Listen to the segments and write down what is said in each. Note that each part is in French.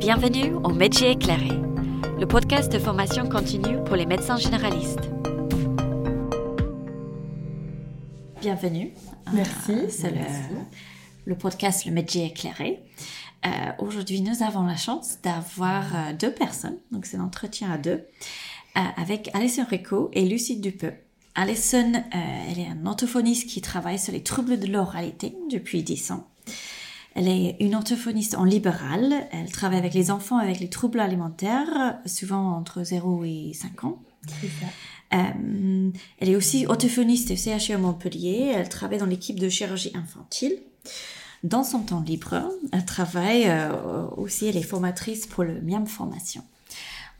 Bienvenue au Métier éclairé, le podcast de formation continue pour les médecins généralistes. Bienvenue. Merci. Euh, C'est le, le podcast Le Métier éclairé. Euh, Aujourd'hui, nous avons la chance d'avoir euh, deux personnes, donc c'est l'entretien à deux, euh, avec Alison Rico et Lucie Dupeux. Alison, elle est une orthophoniste qui travaille sur les troubles de l'oralité depuis 10 ans. Elle est une orthophoniste en libéral. Elle travaille avec les enfants avec les troubles alimentaires, souvent entre 0 et 5 ans. Euh, elle est aussi orthophoniste CHU à Montpellier. Elle travaille dans l'équipe de chirurgie infantile. Dans son temps libre, elle travaille euh, aussi, elle est formatrice pour le MIAM Formation.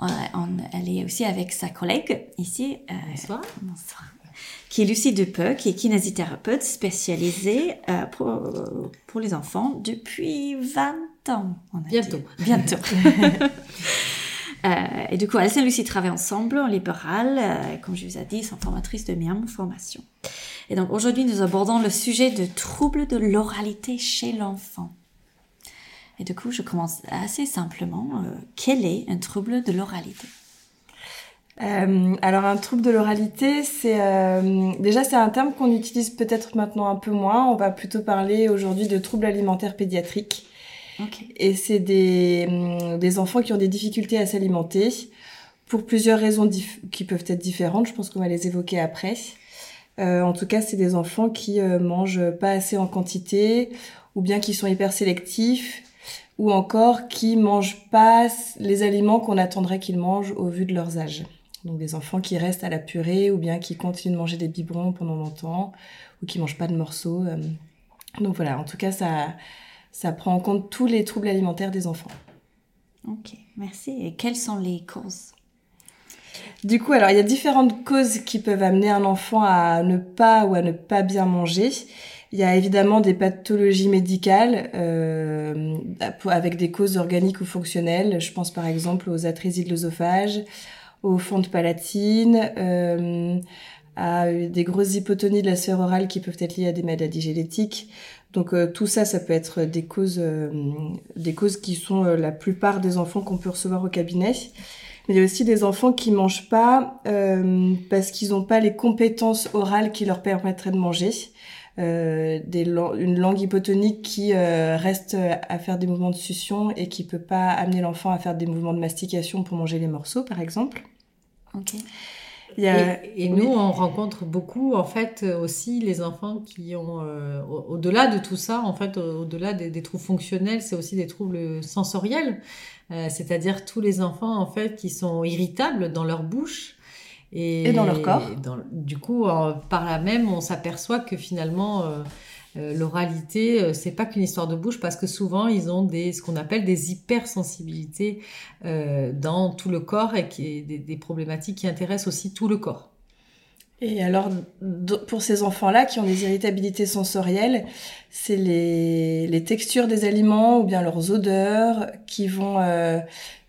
On- on- elle est aussi avec sa collègue ici. euh, Bonsoir. bonsoir, Qui est Lucie Dupeux, qui est kinésithérapeute spécialisée euh, pour, pour les enfants depuis 20 ans. on a dit. Bientôt. Bientôt. Euh, et du coup, Alison et Lucie travaillent ensemble en libéral, euh, comme je vous ai dit, sont formatrices de MIAM formation. Et donc aujourd'hui, nous abordons le sujet de troubles de l'oralité chez l'enfant. Et du coup, je commence assez simplement. quel est un trouble de l'oralité? Euh, alors un trouble de l'oralité, c'est euh, déjà c'est un terme qu'on utilise peut-être maintenant un peu moins. On va plutôt parler aujourd'hui de troubles alimentaires pédiatriques. Ok. Et c'est des, hum, des enfants qui ont des difficultés à s'alimenter pour plusieurs raisons qui peuvent être différentes. Je pense qu'on va les évoquer après. Euh, en tout cas, c'est des enfants qui euh, mangent pas assez en quantité ou bien qui sont hyper sélectifs ou encore qui mangent pas les aliments qu'on attendrait qu'ils mangent au vu de leurs âges. Donc des enfants qui restent à la purée ou bien qui continuent de manger des biberons pendant longtemps ou qui mangent pas de morceaux. euh. Donc voilà, en tout cas, ça, ça prend en compte tous les troubles alimentaires des enfants. Ok, merci. Et quelles sont les causes? Du coup, alors il y a différentes causes qui peuvent amener un enfant à ne pas ou à ne pas bien manger. Il y a évidemment des pathologies médicales euh, avec des causes organiques ou fonctionnelles. Je pense par exemple aux atrésies de l'œsophage, aux fentes palatines, euh, à des grosses hypotonies de la sphère orale qui peuvent être liées à des maladies génétiques. Donc euh, tout ça, ça peut être des causes, euh, des causes qui sont euh, la plupart des enfants qu'on peut recevoir au cabinet. Mais il y a aussi des enfants qui mangent pas euh, parce qu'ils n'ont pas les compétences orales qui leur permettraient de manger. Euh, des une langue hypotonique qui euh, reste à faire des mouvements de succion et qui peut pas amener l'enfant à faire des mouvements de mastication pour manger les morceaux, par exemple. Ok. Il y a... Et, et nous, on rencontre beaucoup, en fait, euh, aussi les enfants qui ont, euh, au- au-delà de tout ça, en fait, au- au-delà des, des troubles fonctionnels, c'est aussi des troubles sensoriels, Euh, c'est-à-dire tous les enfants, en fait, qui sont irritables dans leur bouche. Et, Et dans leur corps? dans- du coup, euh, par là même, on s'aperçoit que finalement, euh, euh, l'oralité, c'est pas qu'une histoire de bouche, parce que souvent, ils ont des, ce qu'on appelle des hypersensibilités euh, dans tout le corps et qui, des, des problématiques qui intéressent aussi tout le corps. Et alors, pour ces enfants-là qui ont des irritabilités sensorielles, c'est les, les textures des aliments ou bien leurs odeurs qui vont euh,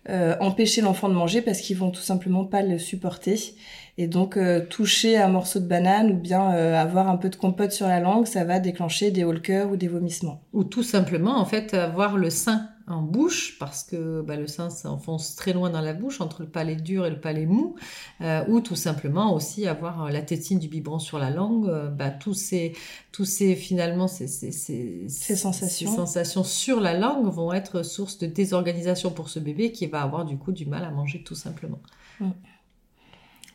euh, empêcher l'enfant de manger parce qu'ils vont tout simplement pas le supporter. Et donc, euh, toucher un morceau de banane ou bien euh, avoir un peu de compote sur la langue, ça va déclencher des cœur ou des vomissements. Ou tout simplement, en fait, avoir le sein en bouche, parce que bah, le sein s'enfonce très loin dans la bouche, entre le palais dur et le palais mou, euh, ou tout simplement aussi avoir euh, la tétine du biberon sur la langue, euh, bah, tous ces, tous ces, finalement, ces, ces, ces, Ces sensations. ces sensations sur la langue vont être source de désorganisation pour ce bébé qui va avoir du coup du mal à manger tout simplement.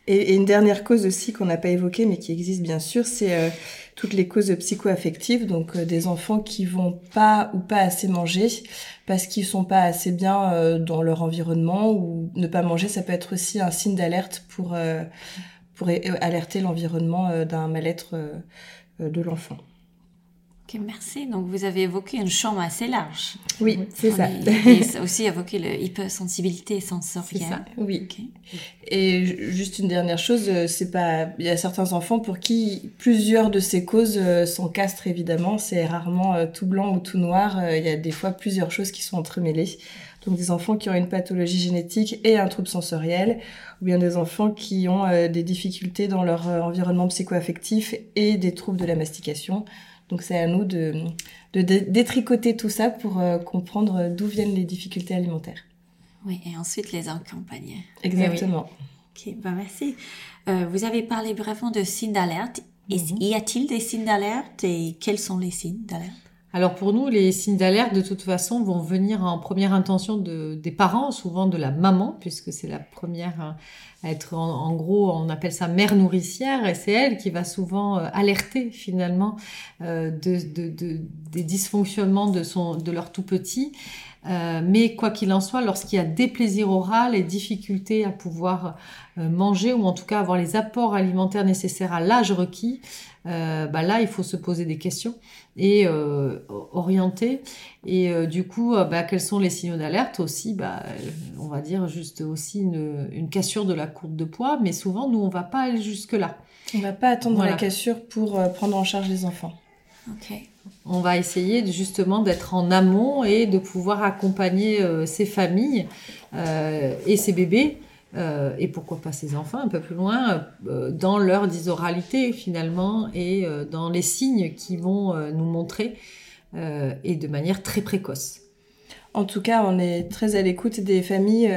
Et, une dernière cause aussi qu'on n'a pas évoquée, mais qui existe bien sûr, c'est euh, toutes les causes psychoaffectives, donc euh, des enfants qui vont pas ou pas assez manger parce qu'ils sont pas assez bien euh, dans leur environnement, ou ne pas manger, ça peut être aussi un signe d'alerte pour pour alerter l'environnement d'un mal-être de l'enfant. Merci. Donc vous avez évoqué une chambre assez large. Oui, c'est ça. Et aussi évoqué le hypersensibilité sensorielle. C'est ça. Oui. Et ju- juste une dernière chose, euh, c'est pas, il y a certains enfants pour qui plusieurs de ces causes euh, s'encastrent évidemment. C'est rarement euh, tout blanc ou tout noir. Il y a des fois plusieurs choses qui sont entremêlées. Donc des enfants qui ont une pathologie génétique et un trouble sensoriel, ou bien des enfants qui ont des difficultés dans leur environnement psychoaffectif et des troubles de la mastication. Donc c'est à nous de, de, détricoter tout ça pour euh, comprendre d'où viennent les difficultés alimentaires. Oui, et ensuite les accompagner. Exactement. Ok, ben merci. Euh, vous avez parlé brièvement de signes d'alerte. Mhm. Y a-t-il des signes d'alerte et quels sont les signes d'alerte? Alors pour nous, les signes d'alerte, de toute façon, vont venir en première intention de, des parents, souvent de la maman, puisque c'est la première à être, en, gros, on appelle ça mère nourricière, et c'est elle qui va souvent euh, alerter finalement euh, de, de, de, des dysfonctionnements de, son, de leur tout petit. Euh, mais quoi qu'il en soit, lorsqu'il y a des plaisirs oraux et difficultés à pouvoir manger ou en tout cas avoir les apports alimentaires nécessaires à l'âge requis, euh, bah là, il faut se poser des questions et euh, orienter. Et euh, du coup, bah, quels sont les signaux d'alerte aussi bah, On va dire juste aussi une, une, cassure de la courbe de poids, mais souvent, nous, on va pas aller jusque-là. On va pas attendre la cassure pour prendre en charge les enfants. Ok. On va essayer justement d'être en amont et de pouvoir accompagner ces familles et ces bébés euh, et pourquoi pas ses enfants un peu plus loin, euh, dans leur dysoralité finalement et euh, dans les signes qui vont nous montrer et de manière très précoce. En tout cas, on est très à l'écoute des familles.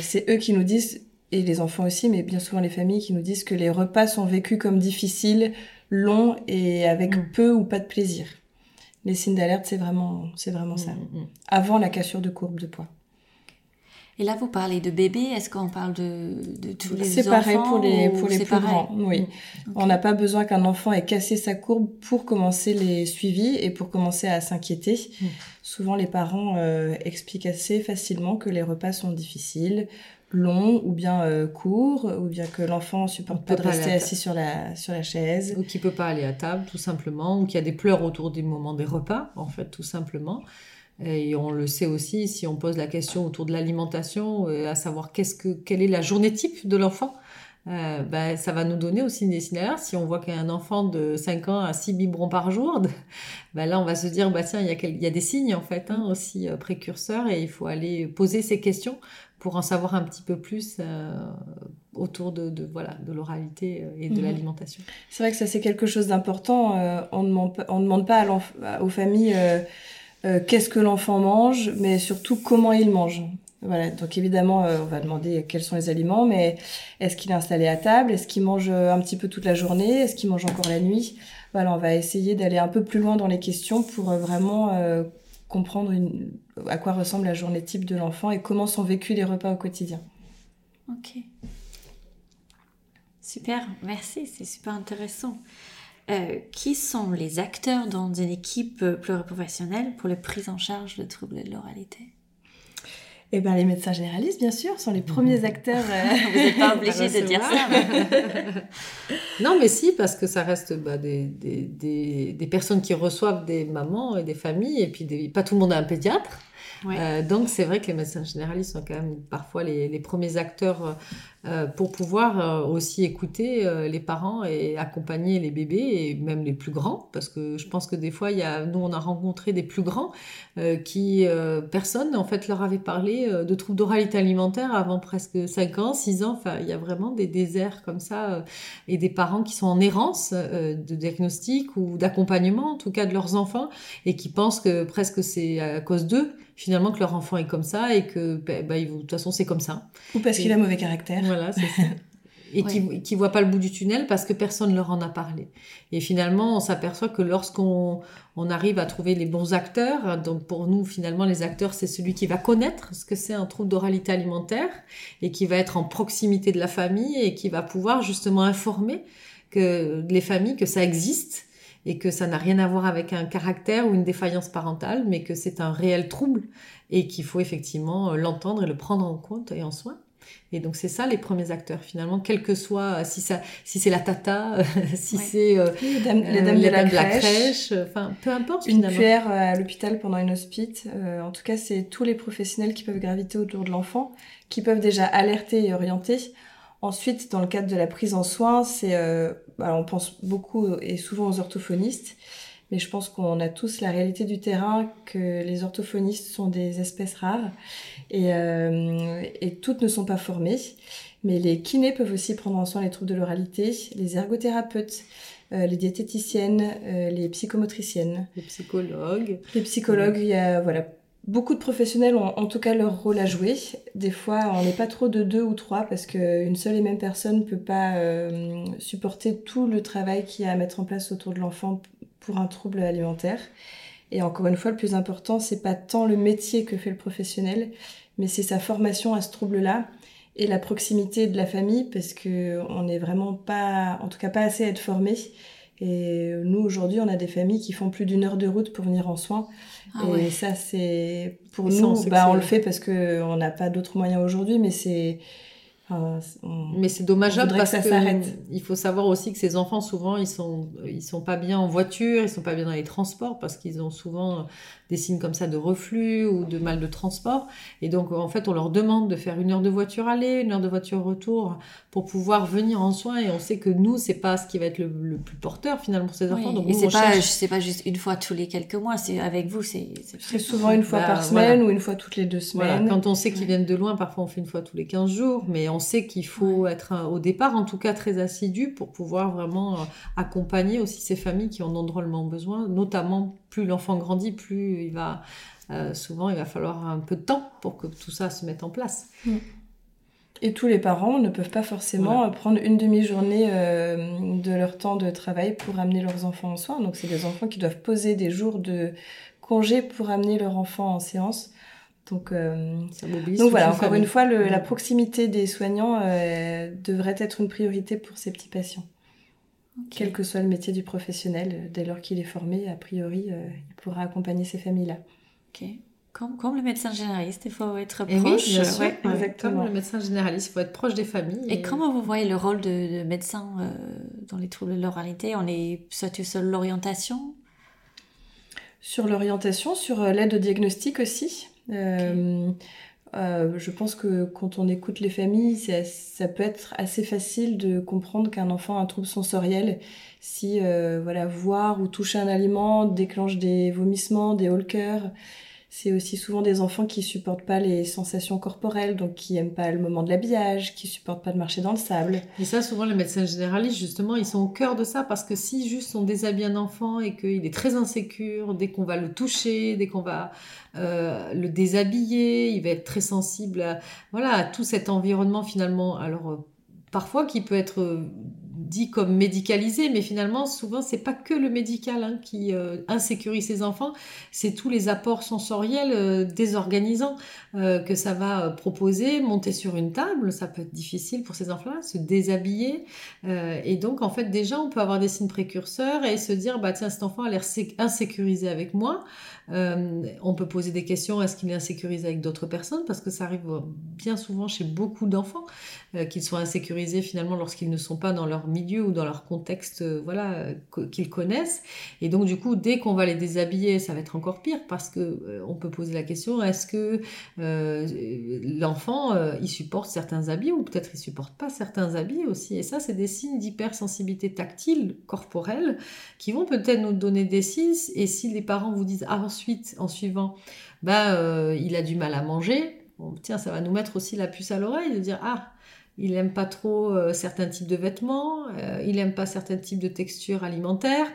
c'est eux qui nous disent, et les enfants aussi, mais bien souvent les familles qui nous disent que les repas sont vécus comme difficiles, longs et avec mm. peu ou pas de plaisir. Les signes d'alerte, c'est vraiment, c'est vraiment ça. Mm, mm, Avant la cassure de courbe de poids. Et là, vous parlez de bébés. Est-ce qu'on parle de, de tous les enfants C'est pareil pour les, pour les plus grands. Oui. Mm. On n'a pas besoin qu'un enfant ait cassé sa courbe pour commencer les suivis et pour commencer à s'inquiéter. Mm. Souvent, les parents euh, expliquent assez facilement que les repas sont difficiles, longs ou bien euh, courts, ou bien que l'enfant supporte pas de rester assis sur la, sur la chaise. Ou qu'il peut pas aller à table, tout simplement, ou qu'il y a des pleurs autour du moment des repas, en fait, tout simplement. Et on le sait aussi si on pose la question autour de l'alimentation, euh, à savoir qu'est-ce que, quelle est la journée type de l'enfant. Euh, ben, ça va nous donner aussi des signaux. Si on voit qu'un enfant de 5 ans a 6 biberons par jour, ben là on va se dire, bah tiens, il y a, il y a des signes en fait hein, aussi euh, précurseurs et il faut aller poser ces questions pour en savoir un petit peu plus euh, autour de, de, voilà de l'oralité et de mhm. l'alimentation. C'est vrai que ça c'est quelque chose d'important. On ne demande, on demande pas à aux familles euh, qu'est-ce que l'enfant mange, mais surtout comment il mange. Voilà, donc évidemment, euh, on va demander quels sont les aliments, mais est-ce qu'il est installé à table Est-ce qu'il mange euh, un petit peu toute la journée Est-ce qu'il mange encore la nuit? Voilà, on va essayer d'aller un peu plus loin dans les questions pour vraiment comprendre à quoi ressemble la journée type de l'enfant et comment sont vécus les repas au quotidien. Ok. Super, merci, c'est super intéressant. Euh, qui sont les acteurs dans une équipe pluriprofessionnelle pour la prise en charge de troubles de l'oralité? Eh ben, les médecins généralistes, bien sûr, sont les premiers acteurs. Euh, Vous n'êtes pas obligé de dire ça. non, mais si, parce que ça reste bah, des, des, des, personnes qui reçoivent des mamans et des familles, et puis pas tout le monde a un pédiatre. Euh, donc c'est vrai que les médecins généralistes sont quand même parfois les, premiers acteurs euh, pour pouvoir euh, aussi écouter les parents et accompagner les bébés et même les plus grands. Parce que je pense que des fois il y a nous on a rencontré des plus grands qui personne en fait leur avait parlé de troubles d'oralité alimentaire avant presque 5 ans 6 ans. Enfin il y a vraiment des déserts comme ça et des parents qui sont en errance de diagnostic ou d'accompagnement en tout cas de leurs enfants et qui pensent que presque c'est à cause d'eux finalement que leur enfant est comme ça et que bah, bah, de toute façon c'est comme ça. Ou parce qu'il a mauvais caractère. Voilà, c'est ça. et qui ne voient pas le bout du tunnel parce que personne ne leur en a parlé. Et finalement, on s'aperçoit que lorsqu'on on arrive à trouver les bons acteurs, donc pour nous, finalement, les acteurs, c'est celui qui va connaître ce que c'est un trouble d'oralité alimentaire et qui va être en proximité de la famille et qui va pouvoir justement informer que les familles que ça existe et que ça n'a rien à voir avec un caractère ou une défaillance parentale, mais que c'est un réel trouble et qu'il faut effectivement l'entendre et le prendre en compte et en soin. Et donc c'est ça les premiers acteurs finalement, quel que soit si ça, si c'est la tata, si c'est euh, les dames, de, la, crèche, enfin peu importe. Une finalement. à l'hôpital pendant une hospite. Euh, en tout cas, c'est tous les professionnels qui peuvent graviter autour de l'enfant, qui peuvent déjà alerter et orienter. Ensuite, dans le cadre de la prise en soin, c'est, bah, on pense beaucoup et souvent aux orthophonistes mais je pense qu'on a tous la réalité du terrain que les orthophonistes sont des espèces rares et, euh, et toutes ne sont pas formées. Mais les kinés peuvent aussi prendre en soin les troubles de l'oralité, les ergothérapeutes, euh, les diététiciennes, euh, les psychomotriciennes. Les psychologues. Les psychologues, il y a voilà, beaucoup de professionnels ont en tout cas leur rôle à jouer. Des fois, on n'est pas trop de deux ou trois parce qu'une seule et même personne ne peut pas euh, supporter tout le travail qu'il y a à mettre en place autour de l'enfant pour un trouble alimentaire. Et encore une fois, le plus important, c'est pas tant le métier que fait le professionnel, mais c'est sa formation à ce trouble-là et la proximité de la famille parce que on n'est vraiment pas, en tout cas pas assez à être formé. Et nous aujourd'hui, on a des familles qui font plus d'une heure de route pour venir en soins. Ah et ouais. ça, c'est pour Et ça, on nous, bah, on le fait parce que on n'a pas d'autres moyens aujourd'hui, mais c'est, on- Mais c'est dommageable parce que que, ça s'arrête. il faut savoir aussi que ces enfants souvent ils sont ils sont pas bien en voiture, ils sont pas bien dans les transports parce qu'ils ont souvent des signes comme ça de reflux ou de mal de transport et donc en fait on leur demande de faire une heure de voiture aller, une heure de voiture retour pour pouvoir venir en soins et on sait que nous c'est pas ce qui va être le, le plus porteur finalement pour ces enfants Oui, donc et c'est pas, cherche- c'est pas juste une fois tous les quelques mois, c'est avec vous, c'est c'est souvent une fois Bah, par voilà. semaine ou une fois toutes les deux Voilà, semaines. quand on sait qu'ils viennent de loin, parfois on fait une fois tous les 15 jours, mais on sait qu'il faut être euh, au départ en tout cas très assidu pour pouvoir vraiment euh, accompagner aussi ces familles qui en ont drôlement besoin, notamment plus l'enfant grandit, plus il va euh, souvent il va falloir un peu de temps pour que tout ça se mette en place. Et tous les parents ne peuvent pas forcément prendre une demi-journée euh, de leur temps de travail pour amener leurs enfants en soins. Donc c'est des enfants qui doivent poser des jours de congé pour amener leur enfant en séance. Donc, euh, Ça mobilise donc voilà, encore famille. une fois, le- Ouais. la proximité des soignants euh, devrait être une priorité pour ces petits patients. Quel que soit le métier du professionnel, euh, dès lors qu'il est formé, a priori, euh, il pourra accompagner ces familles-là. Ok. Comme, comme le médecin généraliste, il faut être Et oui, proche. bien sûr, ouais. ouais, exactement. Comme le médecin généraliste, il faut être proche des familles. Et comment vous voyez le rôle de, de médecin euh, dans les troubles de l'oralité? On est surtout sur l'orientation? Sur l'orientation, sur l'aide au diagnostic aussi. Euh, euh, je pense que quand on écoute les familles, ça, peut être assez facile de comprendre qu'un enfant a un trouble sensoriel si euh, voilà voir ou toucher un aliment déclenche des vomissements, des cœur. C'est aussi souvent des enfants qui supportent pas les sensations corporelles, donc qui aiment pas le moment de l'habillage, qui supportent pas de marcher dans le sable. Et ça, souvent, les médecins généralistes, justement, ils sont au cœur de ça parce que si juste on déshabille un enfant et qu'il est très insécure, dès qu'on va le toucher, dès qu'on va euh, le déshabiller, il va être très sensible à, voilà, tout cet environnement finalement. Alors, euh, parfois qui peut être euh, dit comme médicalisé, mais finalement, souvent, c'est pas que le médical hein, qui euh, insécurise ces enfants, c'est tous les apports sensoriels euh, désorganisants euh, que ça va euh, proposer, monter sur une table, ça peut être difficile pour ces enfants-là, se déshabiller. Et donc, en fait, déjà, on peut avoir des signes précurseurs et se dire, bah tiens, cet enfant a l'air sé- insécurisé avec moi. Euh, on peut poser des questions, est-ce qu'il est insécurisé avec d'autres personnes? Parce que ça arrive bien souvent chez beaucoup d'enfants euh, qu'ils soient insécurisés finalement lorsqu'ils ne sont pas dans leur milieu ou dans leur contexte euh, voilà, qu'ils connaissent. Et donc, du coup, dès qu'on va les déshabiller, ça va être encore pire parce que on peut poser la question, est-ce que l'enfant, il supporte certains habits ou peut-être il supporte pas certains habits aussi? Et ça, c'est des signes d'hypersensibilité tactile, corporelle, qui vont peut-être nous donner des signes. Et si les parents vous disent ah, ensuite, en suivant, bah, euh, il a du mal à manger, tiens, ça va nous mettre aussi la puce à l'oreille de dire ah, il aime pas trop euh, certains types de vêtements, euh, il aime pas certains types de textures alimentaires.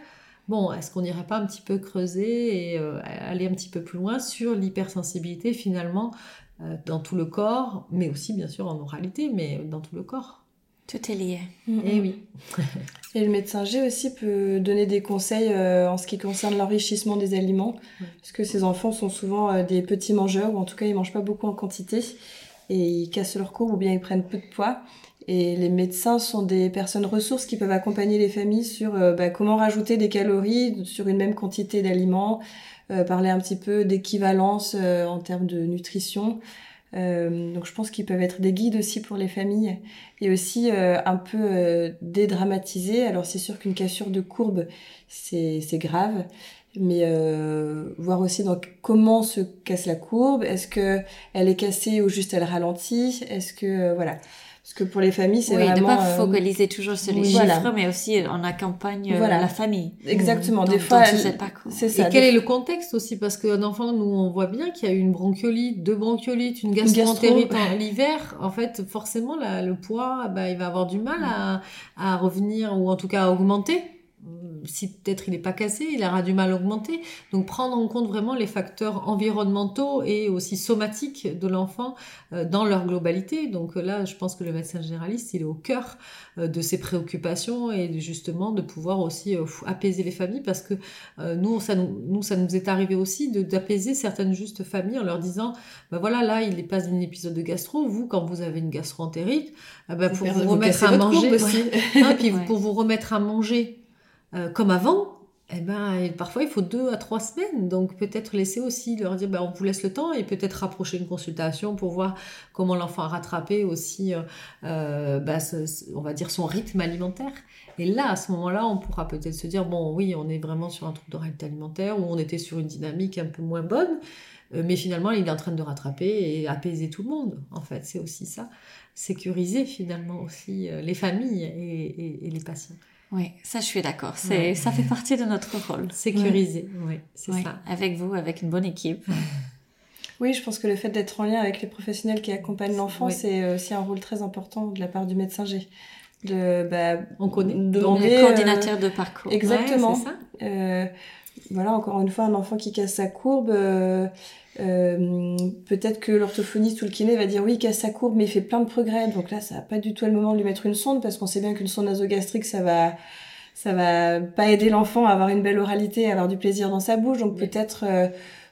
Bon, est-ce qu'on n'irait pas un petit peu creuser et aller un petit peu plus loin sur l'hypersensibilité finalement dans tout le corps, mais aussi bien sûr en oralité, mais dans tout le corps? Tout est lié. Et oui. Et le médecin G aussi peut donner des conseils euh, en ce qui concerne l'enrichissement des aliments, Ouais. parce que ces enfants sont souvent euh, des petits mangeurs, ou en tout cas ils mangent pas beaucoup en quantité, et ils cassent leur courbe ou bien ils prennent peu de poids. Et les médecins sont des personnes ressources qui peuvent accompagner les familles sur euh, bah, comment rajouter des calories sur une même quantité d'aliments, euh, parler un petit peu d'équivalence euh, en termes de nutrition. Euh, donc je pense qu'ils peuvent être des guides aussi pour les familles et aussi euh, un peu euh, dédramatiser. Alors c'est sûr qu'une cassure de courbe, c'est grave, mais euh, voir aussi donc comment se casse la courbe. Est-ce que elle est cassée ou juste elle ralentit? Est-ce que euh, voilà Parce que pour les familles, c'est oui, vraiment... de pas euh, focaliser toujours sur les oui, chiffres, voilà. mais aussi on accompagne euh, Voilà. la famille. Exactement. Dans- des fois, c'est Et ça. quel des- est le contexte aussi? Parce qu'un enfant, nous, on voit bien qu'il y a eu une bronchiolite, deux bronchiolites, une gastroentérite gastro. en l'hiver. En fait, forcément, la- le poids, bah, il va avoir du mal à, à revenir ou en tout cas à augmenter. Si peut-être il n'est pas cassé, il aura du mal à augmenter. Donc prendre en compte vraiment les facteurs environnementaux et aussi somatiques de l'enfant euh, dans leur globalité. Donc euh, là, je pense que le médecin généraliste, il est au cœur euh, de ses préoccupations et justement de pouvoir aussi apaiser les familles parce que nous, ça nous, nous, ça nous est arrivé aussi d'apaiser certaines justes familles en leur disant, ben voilà, là, il est pas un épisode de gastro. Vous, quand vous avez une gastro-entérite, eh ben, pour vous vous remettre à manger. Ah, puis Ouais. pour vous remettre à manger euh, comme avant, eh ben, parfois il faut deux à trois semaines. Donc peut-être laisser aussi leur dire, ben, on vous laisse le temps et peut-être rapprocher une consultation pour voir comment l'enfant a rattrapé aussi, euh, euh, ben, on va dire, son rythme alimentaire. Et là, à ce moment-là, on pourra peut-être se dire, bon, oui, on est vraiment sur un trouble de réalité alimentaire ou on était sur une dynamique un peu moins bonne. Mais finalement, il est en train de rattraper et apaiser tout le monde. En fait, c'est aussi ça. Sécuriser finalement aussi les familles et les patients. Oui, ça je suis d'accord. C'est, Ouais. ça fait partie de notre rôle. Sécuriser, oui, c'est Oui, ça. avec vous, avec une bonne équipe. Oui, je pense que le fait d'être en lien avec les professionnels qui accompagnent l'enfant, Oui. c'est aussi un rôle très important de la part du médecin G. De, bah, On connaît. demander, Le euh, coordinateur de parcours. Exactement. Ouais, c'est ça. Euh, voilà, encore une fois, un enfant qui casse sa courbe, euh, euh, peut-être que l'orthophoniste ou le kiné va dire oui, il casse sa courbe, mais il fait plein de progrès. Donc là, ça va pas du tout le moment de lui mettre une sonde parce qu'on sait bien qu'une sonde nasogastrique, ça va, ça va pas aider l'enfant à avoir une belle oralité, à avoir du plaisir dans sa bouche. Donc Oui. peut-être euh,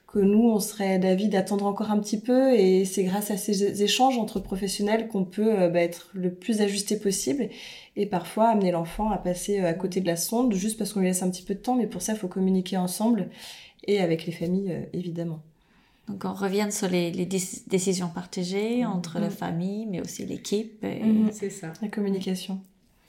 que nous, on serait d'avis d'attendre encore un petit peu et c'est grâce à ces échanges entre professionnels qu'on peut euh, bah, être le plus ajusté possible et parfois amener l'enfant à passer à côté de la sonde juste parce qu'on lui laisse un petit peu de temps, mais pour ça, il faut communiquer ensemble et avec les familles, évidemment. Donc on revient sur les, les déc- décisions partagées entre la famille, mais aussi l'équipe. et- Mhm. C'est ça. La communication.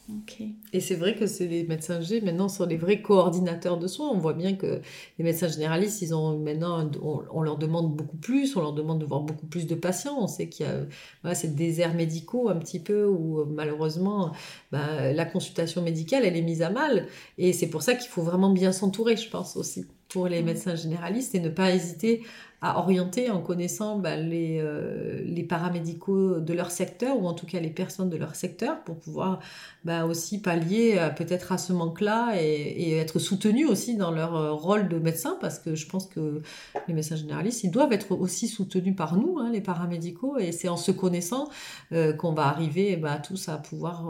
Ok. Et c'est vrai que c'est les médecins G maintenant sont les vrais coordinateurs de soins. On voit bien que les médecins généralistes, ils ont maintenant, un- on, on leur demande beaucoup plus, on leur demande de voir beaucoup plus de patients. On sait qu'il y a voilà, ces déserts médicaux un petit peu où euh, malheureusement ben, la consultation médicale elle est mise à mal. Et c'est pour ça qu'il faut vraiment bien s'entourer, je pense aussi, pour les médecins généralistes et ne pas hésiter à orienter en connaissant les, euh, les paramédicaux de leur secteur ou en tout cas les personnes de leur secteur pour pouvoir bah, aussi pallier euh, peut-être à ce manque-là et, et être soutenus aussi dans leur euh, rôle de médecin parce que je pense que les médecins généralistes, ils doivent être aussi soutenus par nous, hein, les paramédicaux, et c'est en se connaissant euh, qu'on va arriver bah, tous à pouvoir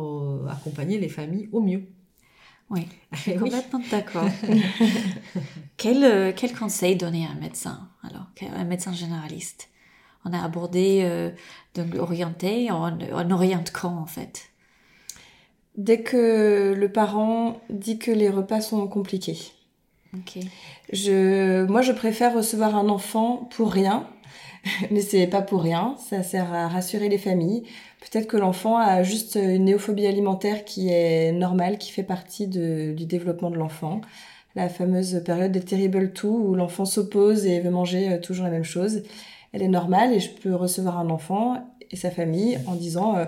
accompagner les familles au mieux. Oui, je suis oui. complètement d'accord. quel, euh, quel conseil donner à un médecin, alors, un médecin généraliste? On a abordé, euh, donc orienté, on, on oriente quand en fait? Dès que le parent dit que les repas sont compliqués. Je, moi, je préfère recevoir un enfant pour rien, mais c'est pas pour rien. Ça sert à rassurer les familles. Peut-être que l'enfant a juste une néophobie alimentaire qui est normale, qui fait partie du développement de l'enfant. La fameuse période des terrible two où l'enfant s'oppose et veut manger euh, toujours la même chose. Elle est normale et je peux recevoir un enfant et sa famille en disant euh,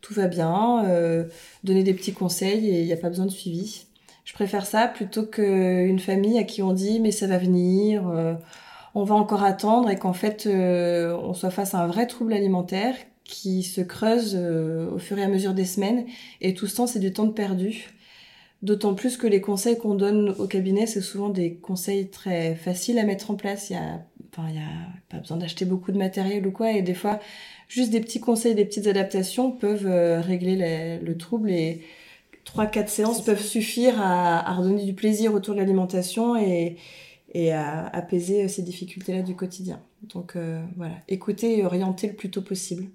tout va bien, euh, donner des petits conseils et il n'y a pas besoin de suivi. Je préfère ça plutôt qu'une famille à qui on dit mais ça va venir, euh, on va encore attendre et qu'en fait euh, on soit face à un vrai trouble alimentaire qui se creuse euh, au fur et à mesure des semaines et tout ce temps c'est du temps de perdu. D'autant plus que les conseils qu'on donne au cabinet c'est souvent des conseils très faciles à mettre en place. Il y a, enfin, il y a pas besoin d'acheter beaucoup de matériel ou quoi et des fois juste des petits conseils, des petites adaptations peuvent euh, régler le trouble et 3-4 séances peuvent suffire à, à redonner du plaisir autour de l'alimentation et, et à apaiser ces difficultés-là du quotidien. Donc euh, voilà, écouter et orienter le plus tôt possible.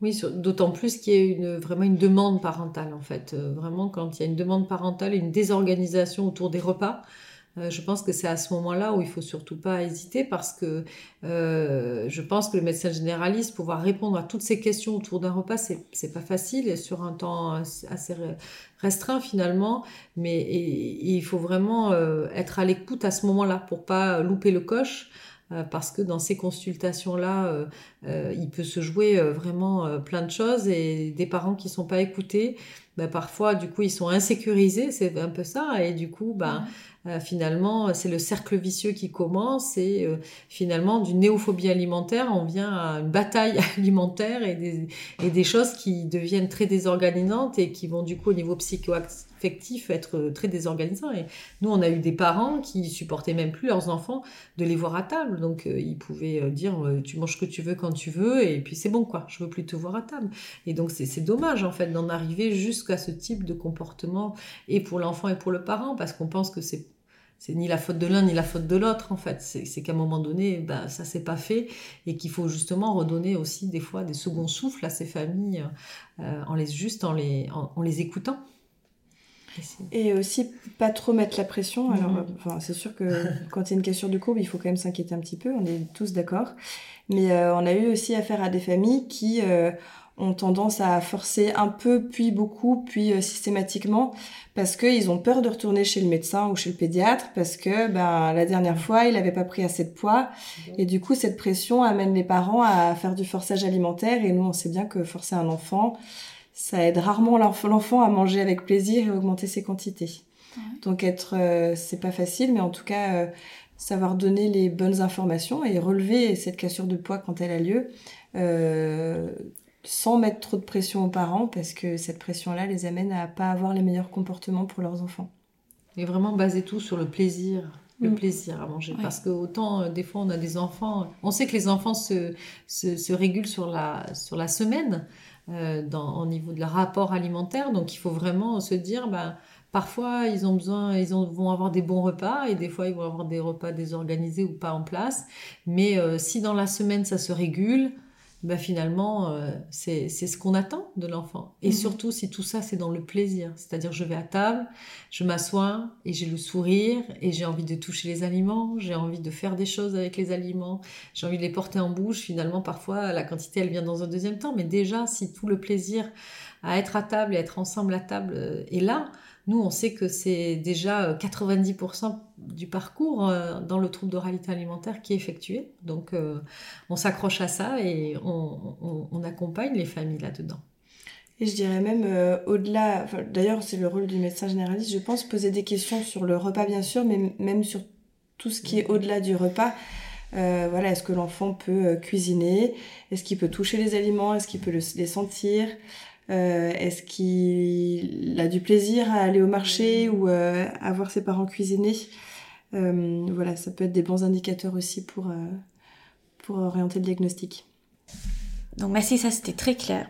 Oui, d'autant plus qu'il y a une, vraiment une demande parentale en fait. Euh, vraiment, quand il y a une demande parentale et une désorganisation autour des repas, je pense que c'est à ce moment-là où il faut surtout pas hésiter parce que euh, je pense que le médecin généraliste pouvoir répondre à toutes ces questions autour d'un repas, c'est pas facile et sur un temps assez assez re- restreint finalement, mais il faut vraiment euh, être à l'écoute à ce moment-là pour pas louper le coche. parce que dans ces consultations-là, il peut se jouer vraiment plein de choses et des parents qui sont pas écoutés, ben, parfois, du coup, ils sont insécurisés, c'est un peu ça, et du coup, ben, euh, finalement, c'est le cercle vicieux qui commence et euh, finalement, d'une néophobie alimentaire, on vient à une bataille alimentaire et des, choses qui deviennent très désorganisantes et qui vont du coup au niveau psychoaffectif être très désorganisants. Et nous, on a eu des parents qui supportaient même plus leurs enfants de les voir à table. Donc, euh, ils pouvaient dire, tu manges ce que tu veux quand tu veux et puis c'est bon, quoi. Je veux plus te voir à table. Et donc, c'est dommage, en fait, d'en arriver jusqu'à ce type de comportement et pour l'enfant et pour le parent parce qu'on pense que c'est c'est ni la faute de l'un ni la faute de l'autre en fait. C'est qu'à un moment donné, ben, ça s'est pas fait et qu'il faut justement redonner aussi des fois des seconds souffles à ces familles euh, en les juste en les en, les écoutant. Et aussi pas trop mettre la pression. Alors, mm-hmm. enfin, c'est sûr que quand il y a une cassure de courbe, il faut quand même s'inquiéter un petit peu. On est tous d'accord. Mais euh, on a eu aussi affaire à des familles qui euh, ont tendance à forcer un peu, puis beaucoup, puis euh, systématiquement, parce qu'ils ont peur de retourner chez le médecin ou chez le pédiatre, parce que ben, la dernière fois, il n'avait pas pris assez de poids. Et du coup, cette pression amène les parents à faire du forçage alimentaire. Et nous, on sait bien que forcer un enfant, ça aide rarement l'enfant à manger avec plaisir et augmenter ses quantités. Donc être, euh, c'est pas facile, mais en tout cas, euh, savoir donner les bonnes informations et relever cette cassure de poids quand elle a lieu, euh, sans mettre trop de pression aux parents parce que cette pression-là les amène à pas avoir les meilleurs comportements pour leurs enfants. Et vraiment baser tout sur le plaisir, le mm. plaisir à manger. Parce que autant, euh, des fois, on a des enfants, on sait que les enfants se, se, se régulent sur la, sur la semaine euh, dans, au niveau de leur rapport alimentaire. Donc, il faut vraiment se dire, ben, parfois, ils ont besoin, ils ont, vont avoir des bons repas et des fois, ils vont avoir des repas désorganisés ou pas en place. Mais euh, si dans la semaine, ça se régule, bah finalement, euh, c'est ce qu'on attend de l'enfant. Et mhm. surtout, si tout ça, c'est dans le plaisir. C'est-à-dire, je vais à table, je m'assois et j'ai le sourire et j'ai envie de toucher les aliments, j'ai envie de faire des choses avec les aliments, j'ai envie de les porter en bouche. Finalement, parfois, la quantité, elle vient dans un deuxième temps. Mais déjà, si tout le plaisir à être à table et être ensemble à table euh, est là, nous, on sait que c'est déjà 90% euh, du parcours euh, dans le trouble d'oralité alimentaire qui est effectué. Donc, euh, on s'accroche à ça et on, accompagne les familles là-dedans. Et je dirais même au-delà, d'ailleurs c'est le rôle du médecin généraliste, je pense, poser des questions sur le repas bien sûr, mais même sur tout ce qui est au-delà du repas. voilà, est-ce que l'enfant peut cuisiner? Est-ce qu'il peut toucher les aliments? Est-ce qu'il peut les sentir? Euh, est-ce qu'il a du plaisir à aller au marché ou euh, à voir ses parents cuisiner? Euh, Voilà, ça peut être des bons indicateurs aussi pour, pour orienter le diagnostic. Donc merci, ça c'était très clair.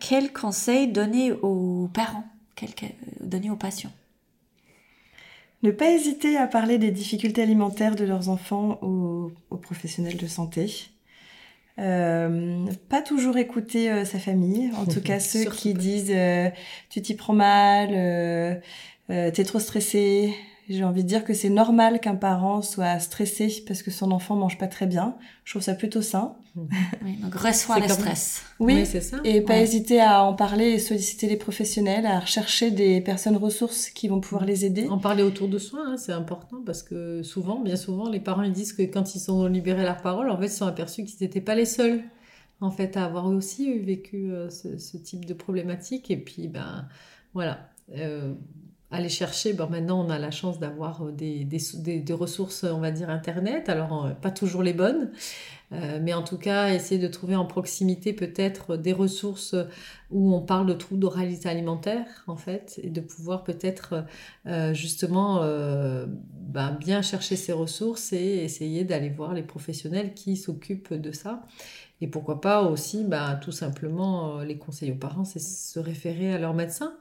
quel conseil donner aux parents quel, donner aux patients? Ne pas hésiter à parler des difficultés alimentaires de leurs enfants aux professionnels de santé. Euh, pas toujours écouter euh, sa famille, en tout cas ceux qui disent euh, tu t'y prends mal, euh, t'es trop stressé. J'ai envie de dire que c'est normal qu'un parent soit stressé parce que son enfant mange pas très bien. Je trouve ça plutôt sain. Oui, donc reçoit le stress. Oui, c'est ça. Et pas hésiter à en parler et solliciter les professionnels, à rechercher des personnes ressources qui vont pouvoir les aider. En parler autour de soi, hein, c'est important parce que souvent, bien souvent, les parents ils disent que quand ils sont libérés leur parole, en fait, ils sont aperçus qu'ils n'étaient pas les seuls en fait à avoir aussi vécu euh, ce, type de problématique. Et puis, ben voilà. Euh, aller chercher. Bon, maintenant, on a la chance d'avoir euh, des, des, des, ressources, on va dire, Internet. Alors, euh, pas toujours les bonnes, euh, mais en tout cas, essayer de trouver en proximité peut-être des ressources où on parle de troubles d'oralité alimentaire, en fait, et de pouvoir peut-être justement ben, bien chercher ces ressources et essayer d'aller voir les professionnels qui s'occupent de ça. Et pourquoi pas aussi, ben, tout simplement, les conseils aux parents, c'est se référer à leur médecin.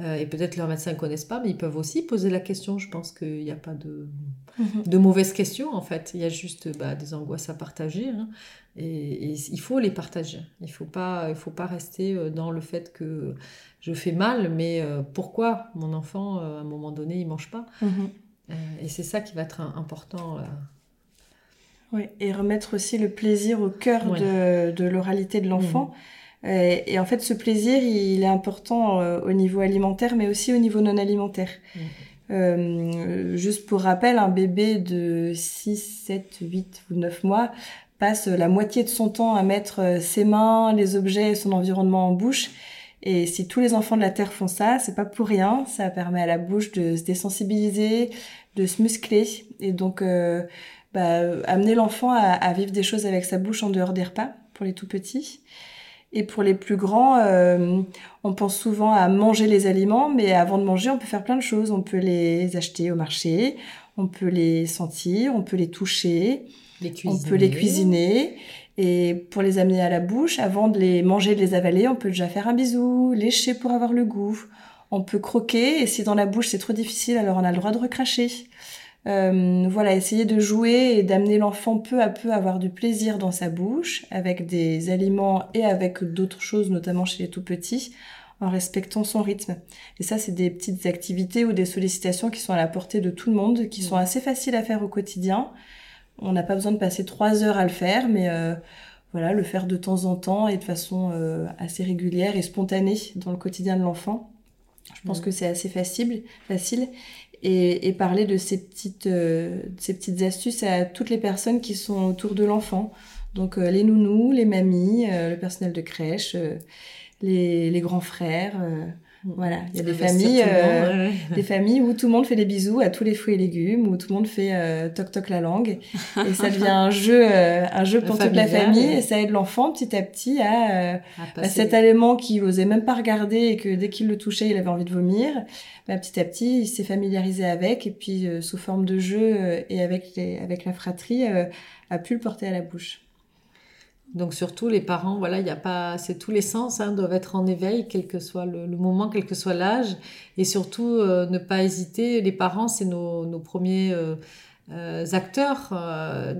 Euh, et peut-être leurs médecins ne connaissent pas, mais ils peuvent aussi poser la question. Je pense qu'il n'y a pas de, mhm. de mauvaises questions, en fait. Il y a juste bah, des angoisses à partager. Hein. Et, il faut les partager. Il ne faut, pas, faut pas rester euh, dans le fait que je fais mal, mais euh, pourquoi mon enfant, à un moment donné, il ne mange pas? Mhm. Et c'est ça qui va être important. Oui, et remettre aussi le plaisir au cœur de, de l'oralité de l'enfant. Mhm. Et, en fait, ce plaisir, il est important euh, au niveau alimentaire, mais aussi au niveau non alimentaire. Mmh. juste pour rappel, un bébé de 6, 7, 8 ou 9 mois passe la moitié de son temps à mettre ses mains, les objets et son environnement en bouche. Et si tous les enfants de la Terre font ça, c'est pas pour rien. Ça permet à la bouche de se désensibiliser, de se muscler. Et donc, euh, bah, amener l'enfant à, vivre des choses avec sa bouche en dehors des repas pour les tout petits. Et pour les plus grands, euh, on pense souvent à manger les aliments, mais avant de manger, on peut faire plein de choses. On peut les acheter au marché, on peut les sentir, on peut les toucher, on peut les cuisiner. Et pour les amener à la bouche, avant de les manger, de les avaler, on peut déjà faire un bisou, lécher pour avoir le goût. On peut croquer, et si dans la bouche c'est trop difficile, alors on a le droit de recracher. Euh, voilà, essayer de jouer et d'amener l'enfant peu à peu à avoir du plaisir dans sa bouche, avec des aliments et avec d'autres choses, notamment chez les tout petits, en respectant son rythme. Et ça, c'est des petites activités ou des sollicitations qui sont à la portée de tout le monde, qui sont assez faciles à faire au quotidien. On n'a pas besoin de passer trois heures à le faire, mais euh, voilà, le faire de temps en temps et de façon euh, assez régulière et spontanée dans le quotidien de l'enfant. Je pense que c'est assez facile, facile et, parler de ces petites, euh, ces petites astuces à toutes les personnes qui sont autour de l'enfant. Donc euh, les nounous, les mamies, euh, le personnel de crèche, les, les, grands frères. Mm. Voilà, il y a des familles, des familles où tout le monde fait des bisous à tous les fruits et légumes, où tout le monde fait toc toc la langue, et ça devient un jeu, un jeu pour toute la famille, et ça aide l'enfant petit à petit à, à cet aliment qu'il osait même pas regarder et que dès qu'il le touchait, il avait envie de vomir, bah, petit à petit, il s'est familiarisé avec. Et puis euh, sous forme de jeu euh, et avec, avec la fratrie, euh, a pu le porter à la bouche. Donc surtout les parents, voilà, il y a pas, c'est tous les sens hein, doivent être en éveil, quel que soit le, moment, quel que soit l'âge, et surtout ne pas hésiter. Les parents, c'est nos, nos premiers acteurs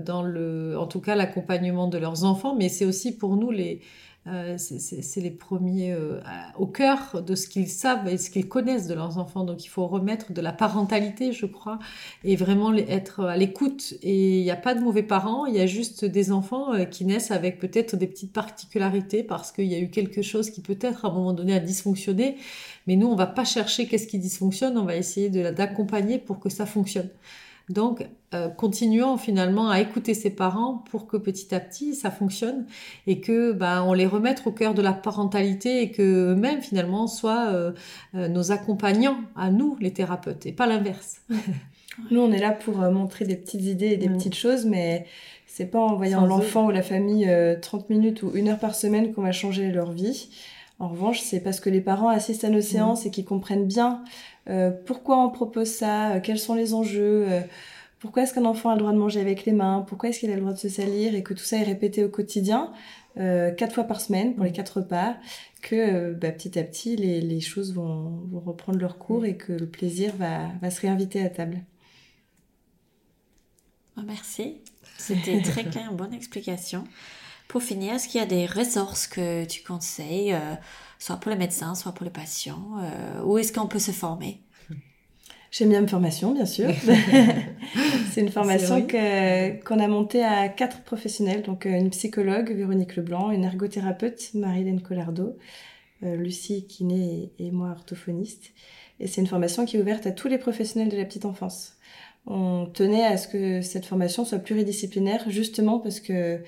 dans le, en tout cas l'accompagnement de leurs enfants, mais c'est aussi pour nous les euh, c'est les premiers euh, au cœur de ce qu'ils savent et ce qu'ils connaissent de leurs enfants. Donc il faut remettre de la parentalité, je crois, et vraiment être à l'écoute. Et il n'y a pas de mauvais parents, il y a juste des enfants euh, qui naissent avec peut-être des petites particularités parce qu'il y a eu quelque chose qui peut-être à un moment donné a dysfonctionné. Mais nous, on va pas chercher qu'est-ce qui dysfonctionne, on va essayer d'accompagner pour que ça fonctionne. Donc, euh, continuons finalement à écouter ses parents pour que petit à petit ça fonctionne et que ben, on les remette au cœur de la parentalité et que eux-mêmes finalement soient euh, euh, nos accompagnants à nous les thérapeutes et pas l'inverse. nous on est là pour montrer des petites idées et des mm. petites choses mais c'est pas en voyant l'enfant ou la famille 30 minutes ou une heure par semaine qu'on va changer leur vie. En revanche, c'est parce que les parents assistent à nos mm. séances et qu'ils comprennent bien pourquoi on propose ça, euh, quels sont les enjeux, euh, pourquoi est-ce qu'un enfant a le droit de manger avec les mains, pourquoi est-ce qu'il a le droit de se salir et que tout ça est répété au quotidien, quatre fois par semaine pour les quatre repas, que bah, petit à petit les, choses vont, reprendre leur cours et que le plaisir va, se réinviter à table? Ah, merci, c'était très clair, une bonne explication. Pour finir, est-ce qu'il y a des ressources que tu conseilles soit pour les médecins, soit pour les patients euh, Où est-ce qu'on peut se former? J'ai mis une formation, bien sûr. c'est une formation qu'on a montée à quatre professionnels, donc euh, une psychologue, Véronique Leblanc, une ergothérapeute, Marilène Collardo, euh, Lucie Kiné et, moi, orthophoniste. Et c'est une formation qui est ouverte à tous les professionnels de la petite enfance. On tenait à ce que cette formation soit pluridisciplinaire, justement parce que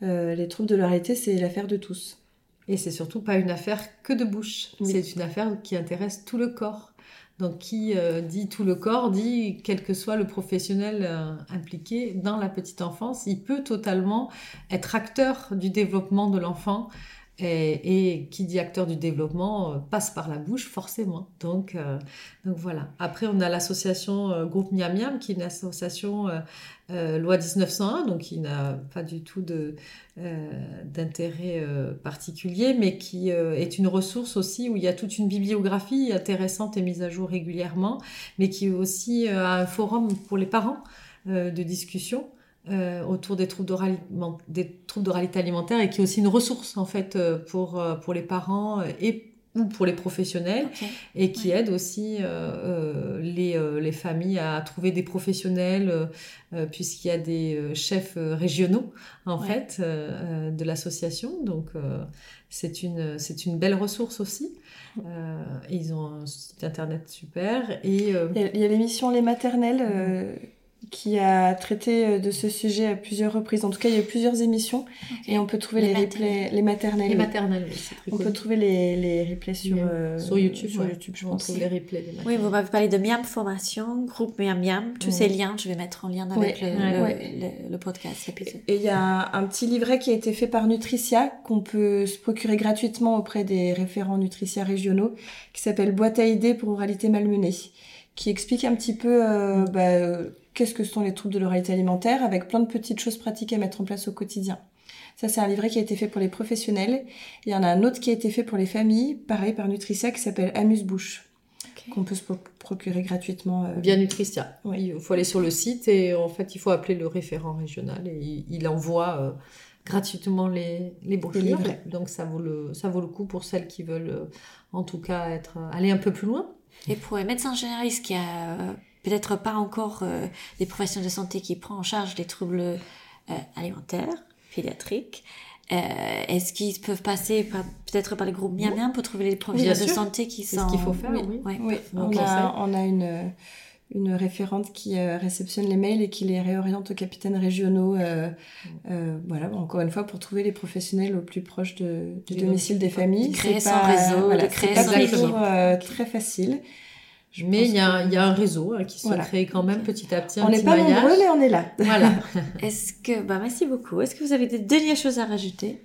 les troubles de l'oralité, c'est l'affaire de tous. Et c'est surtout pas une affaire que de bouche, c'est une affaire qui intéresse tout le corps. Donc qui euh, dit tout le corps, dit quel que soit le professionnel euh, impliqué dans la petite enfance, il peut totalement être acteur du développement de l'enfant et, qui dit acteur du développement euh, passe par la bouche forcément. Donc, euh, voilà. Après, on a l'association euh, Groupe Miam Miam, qui est une association loi 1901, donc qui n'a pas du tout d'intérêt particulier, mais qui est une ressource aussi où il y a toute une bibliographie intéressante et mise à jour régulièrement, mais qui aussi un forum pour les parents de discussion. Euh, autour des troubles d'oralité alimentaire et qui est aussi une ressource en fait euh, pour, euh, pour les parents et ou pour les professionnels Ok. et qui aide aussi euh, euh, les, les familles à trouver des professionnels euh, puisqu'il y a des chefs régionaux en Ouais. fait euh, de l'association. Donc euh, c'est une c'est une belle ressource aussi. Euh, ils ont un site internet super et euh, Il y a, il y a l'émission Les Maternelles euh, qui a traité euh, de ce sujet à plusieurs reprises. En tout cas, il y a eu plusieurs émissions et on peut trouver Les les, replays, les maternelles. les maternelles oui, c'est très On peut trouver les, les replays sur, Même euh, sur YouTube sur ouais. YouTube, je on pense. trouve les replays des Oui, vous m'avez parlé de Miam Formation, groupe Miam Miam. Tous Ouais. ces liens, je vais mettre en lien avec Ouais. le, le- Ouais. le- le podcast, l'épisode. Et il y a un, petit livret qui a été fait par Nutricia qu'on peut se procurer gratuitement auprès des référents Nutricia régionaux qui s'appelle Boîte à idées pour oralité malmenée qui explique un petit peu euh, bah, euh, qu'est-ce que sont les troubles de l'oralité alimentaire avec plein de petites choses pratiques à mettre en place au quotidien. Ça, c'est un livret qui a été fait pour les professionnels. Il y en a un autre qui a été fait pour les familles, pareil par Nutricia, qui s'appelle Amuse-Bouche, qu'on peut se pro- procurer gratuitement. euh, Bien Nutricia. Oui. Il faut aller sur le site et en fait, il faut appeler le référent régional et il, envoie euh, gratuitement les, les brochures. Donc ça vaut, le, ça vaut le coup pour celles qui veulent euh, en tout cas être, aller un peu plus loin. Et pour les médecins généralistes qui a euh, peut-être pas encore euh, des professionnels de santé qui prend en charge les troubles euh, alimentaires, pédiatriques, euh, est-ce qu'ils peuvent passer par- peut-être par les groupes Miam Miam pour trouver les professionnels de santé qui C'est sont... ce qu'il faut faire, oui. oui. On a, on a une, une référente qui euh, réceptionne les mails et qui les réoriente aux capitaines régionaux. euh, euh, voilà, encore une fois, pour trouver les professionnels au plus proche de, du Du domicile des familles. De créer C'est son pas, réseau, voilà, de créer c'est son pas équipe. toujours euh, très facile. Je Mais il y, a, que- il y a un réseau hein, qui se Voilà. crée quand même petit à petit. un On n'est pas maillage. nombreux, mais on est là. Voilà. Est-ce que... Bah, merci beaucoup. Est-ce que vous avez des dernières choses à rajouter?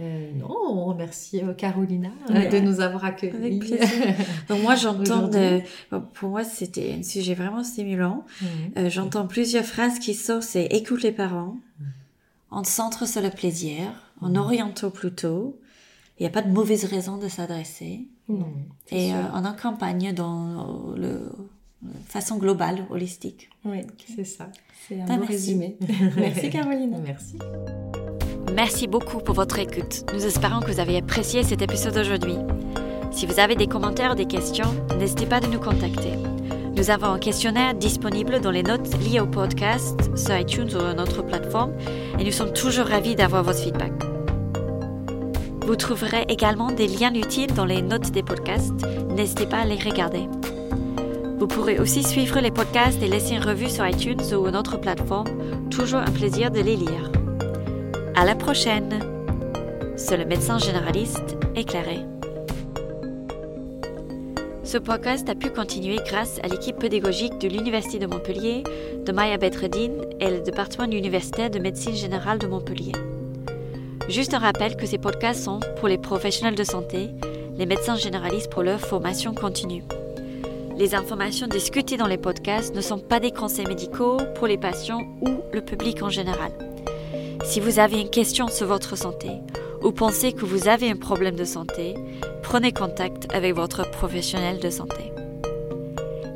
Euh, non, on remercie euh, Carolina euh, Ouais. de nous avoir accueillis. Avec plaisir. Donc moi j'entends de... Pour moi c'était un sujet vraiment stimulant. Euh, j'entends plusieurs phrases qui sortent, c'est écoute les parents, on te centre sur le plaisir, on oriente plutôt, il n'y a pas de mauvaise raison de s'adresser, et euh, on accompagne dans le façon globale, holistique. Oui, C'est ça. c'est un Bah, beau merci. résumé. Merci Caroline. Merci. Merci beaucoup pour votre écoute. Nous espérons que vous avez apprécié cet épisode d'aujourd'hui. Si vous avez des commentaires ou des questions, n'hésitez pas de nous contacter. Nous avons un questionnaire disponible dans les notes liées au podcast sur iTunes ou notre plateforme et nous sommes toujours ravis d'avoir votre feedback. Vous trouverez également des liens utiles dans les notes des podcasts. N'hésitez pas à les regarder. Vous pourrez aussi suivre les podcasts et laisser une revue sur iTunes ou notre plateforme. Toujours un plaisir de les lire. À la prochaine. C'est le médecin généraliste éclairé. Ce podcast a pu continuer grâce à l'équipe pédagogique de l'Université de Montpellier, de Maya Bedreddin et le département universitaire de médecine générale de Montpellier. Juste un rappel que ces podcasts sont pour les professionnels de santé, les médecins généralistes pour leur formation continue. Les informations discutées dans les podcasts ne sont pas des conseils médicaux pour les patients ou le public en général. Si vous avez une question sur votre santé ou pensez que vous avez un problème de santé, prenez contact avec votre professionnel de santé.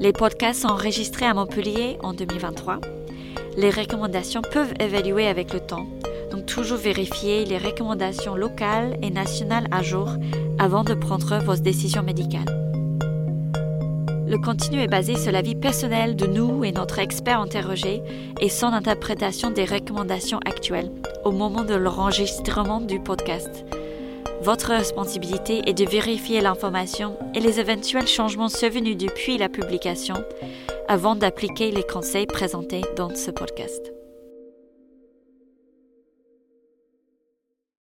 Les podcasts sont enregistrés à Montpellier en 2023. Les recommandations peuvent évaluer avec le temps, toujours vérifier les recommandations locales et nationales à jour avant de prendre vos décisions médicales. Le contenu est basé sur l'avis personnel de nous et notre expert interrogé et son interprétation des recommandations actuelles au moment de l'enregistrement du podcast. Votre responsabilité est de vérifier l'information et les éventuels changements survenus depuis la publication avant d'appliquer les conseils présentés dans ce podcast.